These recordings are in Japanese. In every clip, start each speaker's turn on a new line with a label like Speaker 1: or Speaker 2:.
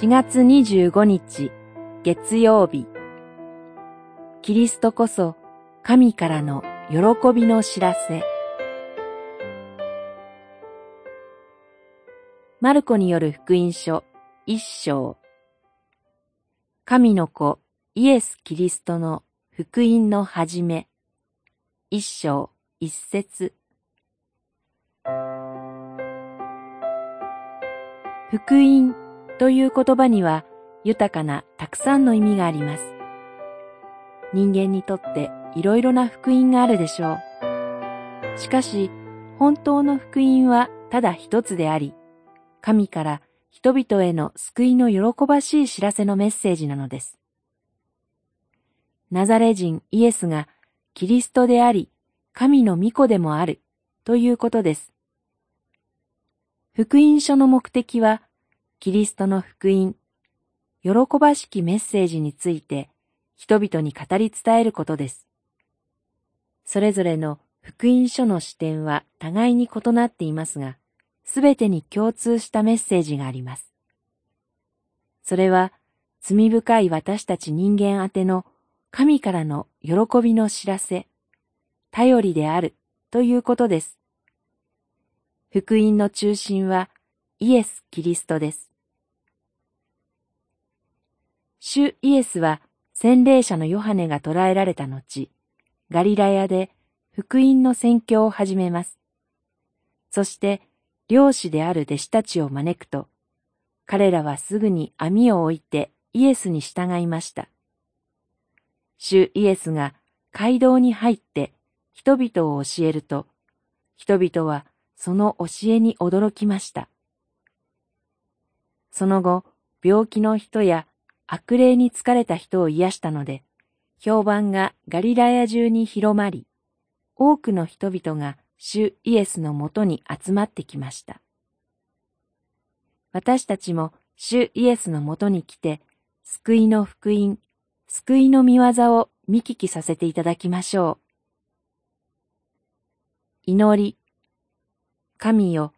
Speaker 1: 4月25日月曜日。キリストこそ神からの喜びの知らせ。マルコによる福音書一章。神の子イエス・キリストの福音の始め。一章一節。福音という言葉には豊かなたくさんの意味があります。人間にとっていろいろな福音があるでしょう。しかし、本当の福音はただ一つであり、神から人々への救いの喜ばしい知らせのメッセージなのです。ナザレ人イエスがキリストであり、神の御子でもあるということです。福音書の目的は、キリストの福音、喜ばしきメッセージについて人々に語り伝えることです。それぞれの福音書の視点は互いに異なっていますが、すべてに共通したメッセージがあります。それは、罪深い私たち人間宛ての神からの喜びの知らせ、頼りであるということです。福音の中心はイエス・キリストです。主イエスは洗礼者のヨハネが捕らえられた後、ガリラヤで福音の宣教を始めます。そして漁師である弟子たちを招くと、彼らはすぐに網を置いてイエスに従いました。主イエスが街道に入って人々を教えると、人々はその教えに驚きました。その後、病気の人や悪霊に疲れた人を癒したので、評判がガリラヤ中に広まり、多くの人々が主イエスのもとに集まってきました。私たちも主イエスのもとに来て、救いの福音、救いの見業を見聞きさせていただきましょう。祈り。神よ、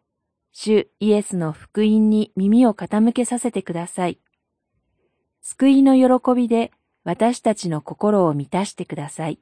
Speaker 1: 主イエスの福音に耳を傾けさせてください。救いの喜びで私たちの心を満たしてください。